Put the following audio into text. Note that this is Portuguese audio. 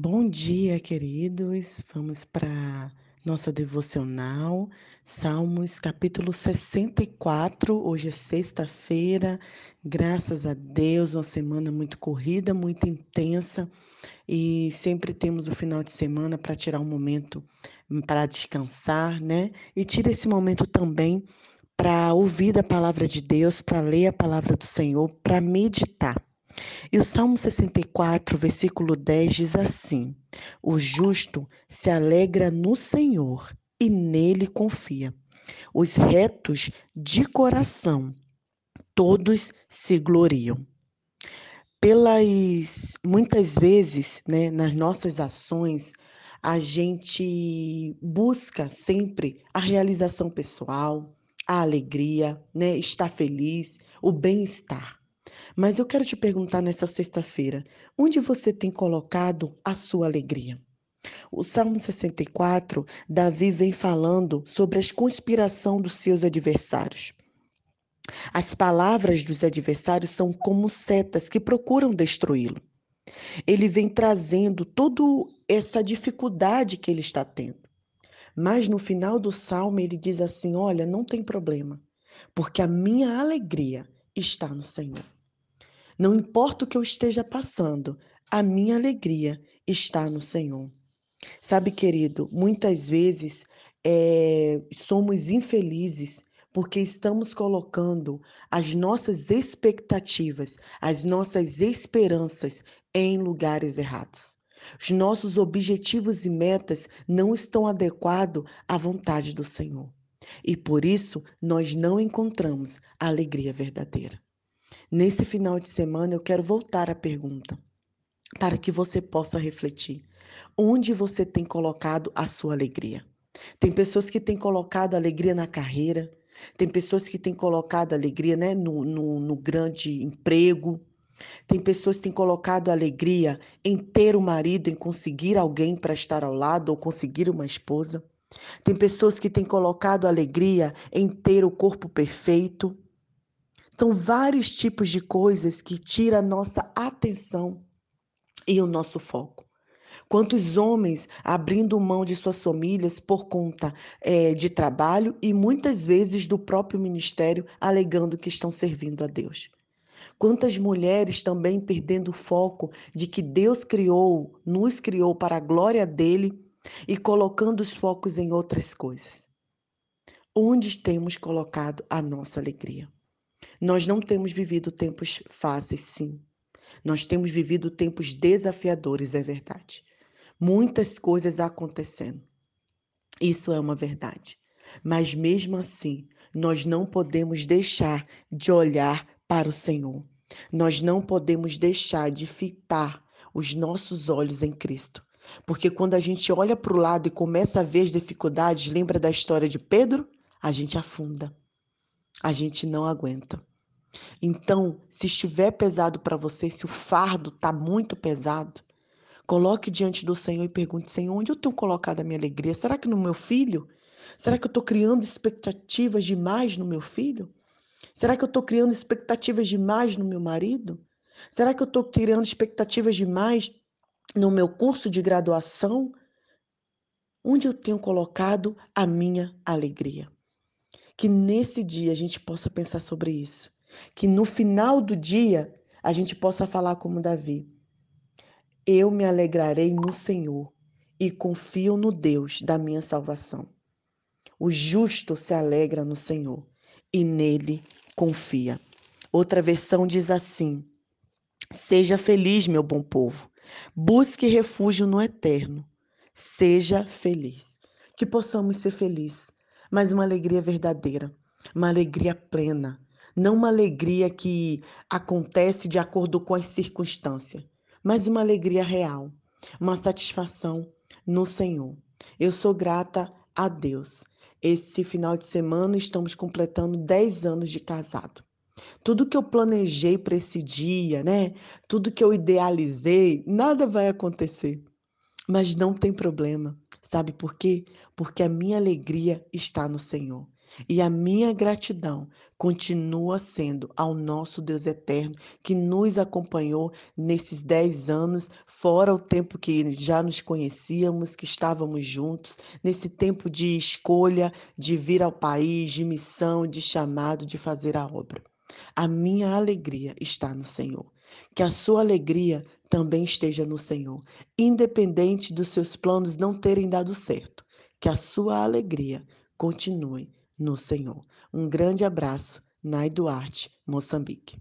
Bom dia, queridos. Vamos para nossa devocional, Salmos capítulo 64. Hoje é sexta-feira. Graças a Deus, uma semana muito corrida, muito intensa, e sempre temos o final de semana para tirar um momento para descansar, né? E tira esse momento também para ouvir a palavra de Deus, para ler a palavra do Senhor, para meditar. E o Salmo 64, versículo 10 diz assim: O justo se alegra no Senhor e nele confia. Os retos de coração, todos se gloriam. Pelas muitas vezes, né, nas nossas ações, a gente busca sempre a realização pessoal, a alegria, né, estar feliz, o bem-estar. Mas eu quero te perguntar nessa sexta-feira: onde você tem colocado a sua alegria? O Salmo 64, Davi vem falando sobre a conspiração dos seus adversários. As palavras dos adversários são como setas que procuram destruí-lo. Ele vem trazendo toda essa dificuldade que ele está tendo. Mas no final do salmo ele diz assim: Olha, não tem problema, porque a minha alegria está no Senhor. Não importa o que eu esteja passando, a minha alegria está no Senhor. Sabe, querido, muitas vezes é, somos infelizes porque estamos colocando as nossas expectativas, as nossas esperanças em lugares errados. Os nossos objetivos e metas não estão adequados à vontade do Senhor. E por isso nós não encontramos a alegria verdadeira. Nesse final de semana, eu quero voltar à pergunta, para que você possa refletir. Onde você tem colocado a sua alegria? Tem pessoas que têm colocado alegria na carreira, tem pessoas que têm colocado alegria né, no, no, no grande emprego, tem pessoas que têm colocado alegria em ter o um marido, em conseguir alguém para estar ao lado ou conseguir uma esposa. Tem pessoas que têm colocado alegria em ter o corpo perfeito. São vários tipos de coisas que tiram a nossa atenção e o nosso foco. Quantos homens abrindo mão de suas famílias por conta é, de trabalho e muitas vezes do próprio ministério, alegando que estão servindo a Deus. Quantas mulheres também perdendo o foco de que Deus criou, nos criou para a glória dele e colocando os focos em outras coisas. Onde temos colocado a nossa alegria? Nós não temos vivido tempos fáceis, sim. Nós temos vivido tempos desafiadores, é verdade. Muitas coisas acontecendo. Isso é uma verdade. Mas mesmo assim, nós não podemos deixar de olhar para o Senhor. Nós não podemos deixar de fitar os nossos olhos em Cristo. Porque quando a gente olha para o lado e começa a ver as dificuldades, lembra da história de Pedro? A gente afunda. A gente não aguenta. Então, se estiver pesado para você, se o fardo está muito pesado, coloque diante do Senhor e pergunte: Senhor, onde eu tenho colocado a minha alegria? Será que no meu filho? Será que eu estou criando expectativas demais no meu filho? Será que eu estou criando expectativas demais no meu marido? Será que eu estou criando expectativas demais no meu curso de graduação? Onde eu tenho colocado a minha alegria? Que nesse dia a gente possa pensar sobre isso que no final do dia a gente possa falar como Davi: Eu me alegrarei no Senhor e confio no Deus da minha salvação. O justo se alegra no Senhor e nele confia. Outra versão diz assim: Seja feliz, meu bom povo. Busque refúgio no eterno. Seja feliz. Que possamos ser felizes, mas uma alegria verdadeira, uma alegria plena, não uma alegria que acontece de acordo com as circunstâncias, mas uma alegria real, uma satisfação no Senhor. Eu sou grata a Deus. Esse final de semana estamos completando 10 anos de casado. Tudo que eu planejei para esse dia, né? Tudo que eu idealizei, nada vai acontecer. Mas não tem problema. Sabe por quê? Porque a minha alegria está no Senhor. E a minha gratidão continua sendo ao nosso Deus eterno, que nos acompanhou nesses 10 anos, fora o tempo que já nos conhecíamos, que estávamos juntos, nesse tempo de escolha, de vir ao país, de missão, de chamado, de fazer a obra. A minha alegria está no Senhor. Que a sua alegria também esteja no Senhor, independente dos seus planos não terem dado certo. Que a sua alegria continue no Senhor. Um grande abraço, Nai Duarte, Moçambique.